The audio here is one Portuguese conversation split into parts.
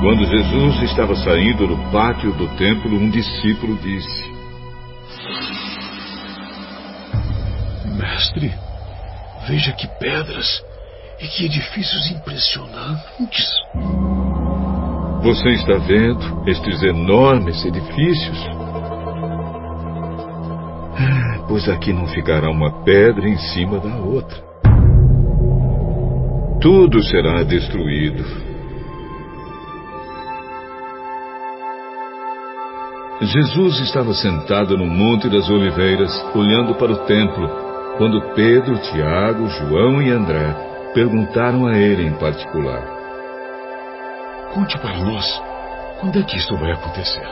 Quando Jesus estava saindo do pátio do templo, um discípulo disse: Mestre, veja que pedras e que edifícios impressionantes. Você está vendo estes enormes edifícios? Pois aqui não ficará uma pedra em cima da outra. Tudo será destruído. Jesus estava sentado no Monte das Oliveiras, olhando para o templo, quando Pedro, Tiago, João e André perguntaram a ele em particular: Conte para nós quando é que isto vai acontecer.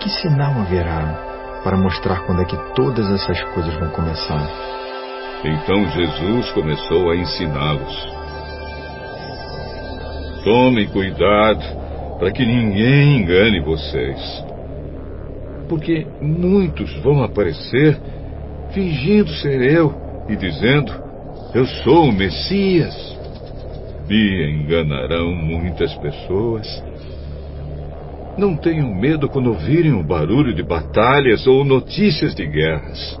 Que sinal haverá para mostrar quando é que todas essas coisas vão começar? Então Jesus começou a ensiná-los. Tomem cuidado para que ninguém engane vocês. Porque muitos vão aparecer fingindo ser eu e dizendo: Eu sou o Messias. E enganarão muitas pessoas. Não tenham medo quando ouvirem o barulho de batalhas ou notícias de guerras.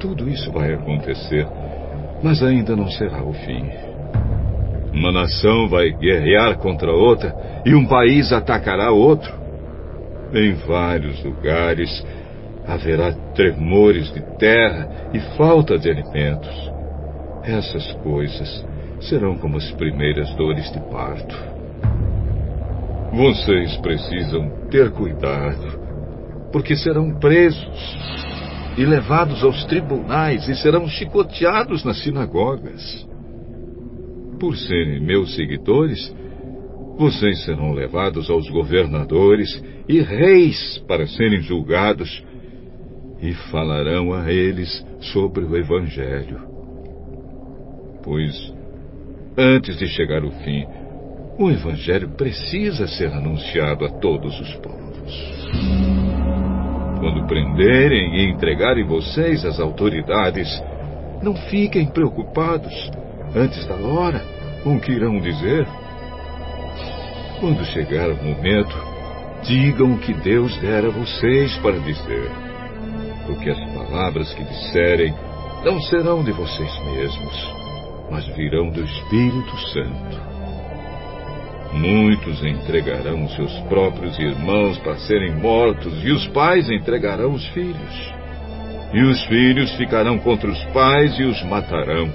Tudo isso vai acontecer, mas ainda não será o fim. Uma nação vai guerrear contra outra e um país atacará outro. Em vários lugares haverá tremores de terra e falta de alimentos. Essas coisas serão como as primeiras dores de parto. Vocês precisam ter cuidado, porque serão presos e levados aos tribunais e serão chicoteados nas sinagogas. Por serem meus seguidores, vocês serão levados aos governadores e reis para serem julgados e falarão a eles sobre o Evangelho. Pois, antes de chegar o fim, o Evangelho precisa ser anunciado a todos os povos. Quando prenderem e entregarem vocês às autoridades, não fiquem preocupados antes da hora com o que irão dizer. Quando chegar o momento, digam o que Deus der a vocês para dizer. Porque as palavras que disserem não serão de vocês mesmos, mas virão do Espírito Santo. Muitos entregarão seus próprios irmãos para serem mortos, e os pais entregarão os filhos. E os filhos ficarão contra os pais e os matarão.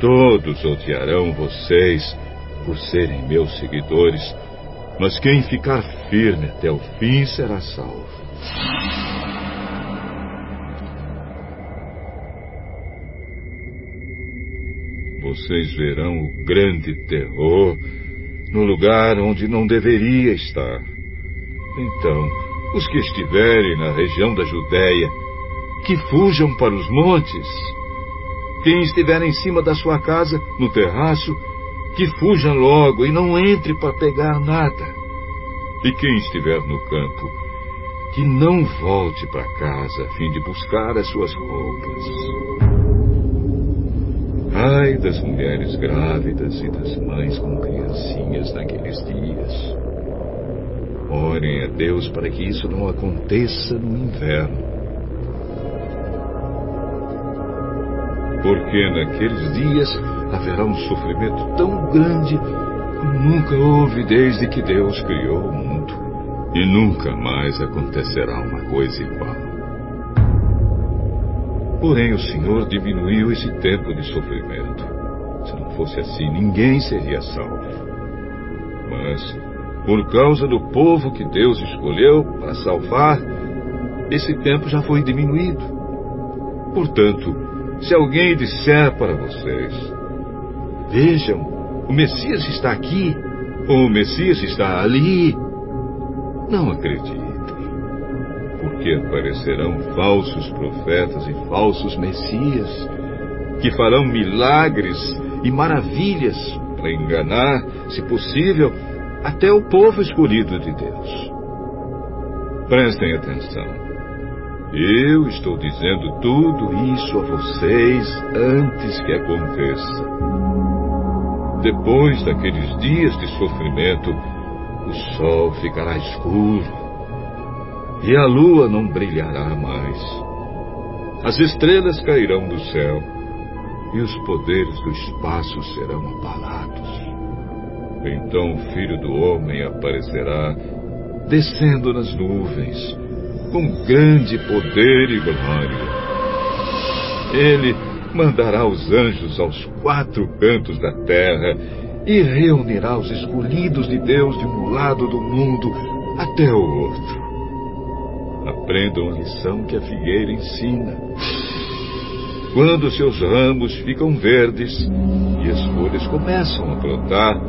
Todos odiarão vocês por serem meus seguidores, mas quem ficar firme até o fim será salvo. Vocês verão o grande terror no lugar onde não deveria estar. Então, os que estiverem na região da Judéia, que fujam para os montes. Quem estiver em cima da sua casa, no terraço, que fuja logo e não entre para pegar nada. E quem estiver no campo, que não volte para casa a fim de buscar as suas roupas. Ai das mulheres grávidas e das mães com criancinhas naqueles dias. Orem a Deus para que isso não aconteça no inverno. Porque naqueles dias haverá um sofrimento tão grande como nunca houve desde que Deus criou o mundo. E nunca mais acontecerá uma coisa igual. Porém, o Senhor diminuiu esse tempo de sofrimento. Se não fosse assim, ninguém seria salvo. Mas, por causa do povo que Deus escolheu para salvar, esse tempo já foi diminuído. Portanto, se alguém disser para vocês: Vejam, o Messias está aqui, o Messias está ali. Não acreditem, porque aparecerão falsos profetas e falsos Messias, que farão milagres e maravilhas para enganar, se possível, até o povo escolhido de Deus. Prestem atenção. Eu estou dizendo tudo isso a vocês antes que aconteça. Depois daqueles dias de sofrimento, o sol ficará escuro e a lua não brilhará mais. As estrelas cairão do céu e os poderes do espaço serão abalados. Então o filho do homem aparecerá descendo nas nuvens com grande poder e glória. Ele mandará os anjos aos quatro cantos da terra e reunirá os escolhidos de Deus de um lado do mundo até o outro. Aprendam a lição que a figueira ensina. Quando seus ramos ficam verdes e as folhas começam a brotar,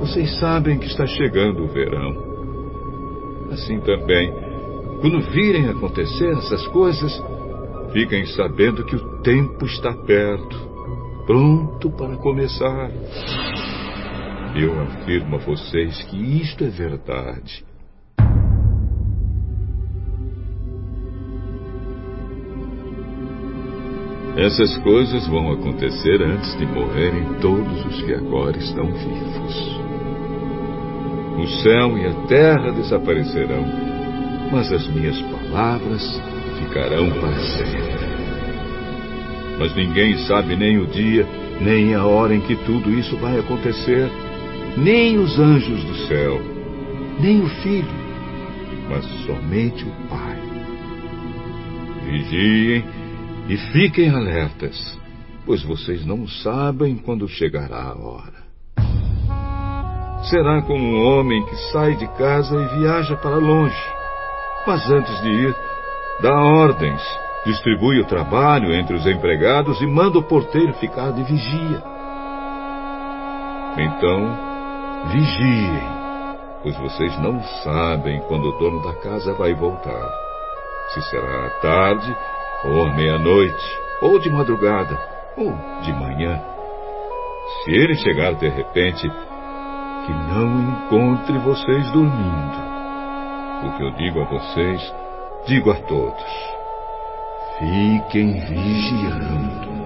vocês sabem que está chegando o verão. Assim também, quando virem acontecer essas coisas, fiquem sabendo que o tempo está perto, pronto para começar. Eu afirmo a vocês que isto é verdade. Essas coisas vão acontecer antes de morrerem todos os que agora estão vivos. O céu e a terra desaparecerão mas as minhas palavras ficarão para sempre. Mas ninguém sabe nem o dia, nem a hora em que tudo isso vai acontecer, nem os anjos do céu, nem o Filho, mas somente o Pai. Vigiem e fiquem alertas, pois vocês não sabem quando chegará a hora. Será como um homem que sai de casa e viaja para longe mas antes de ir, dá ordens, distribui o trabalho entre os empregados e manda o porteiro ficar de vigia. Então, vigiem, pois vocês não sabem quando o dono da casa vai voltar. Se será à tarde, ou à meia-noite, ou de madrugada, ou de manhã. Se ele chegar de repente, que não encontre vocês dormindo. O que eu digo a vocês, digo a todos: fiquem vigiando.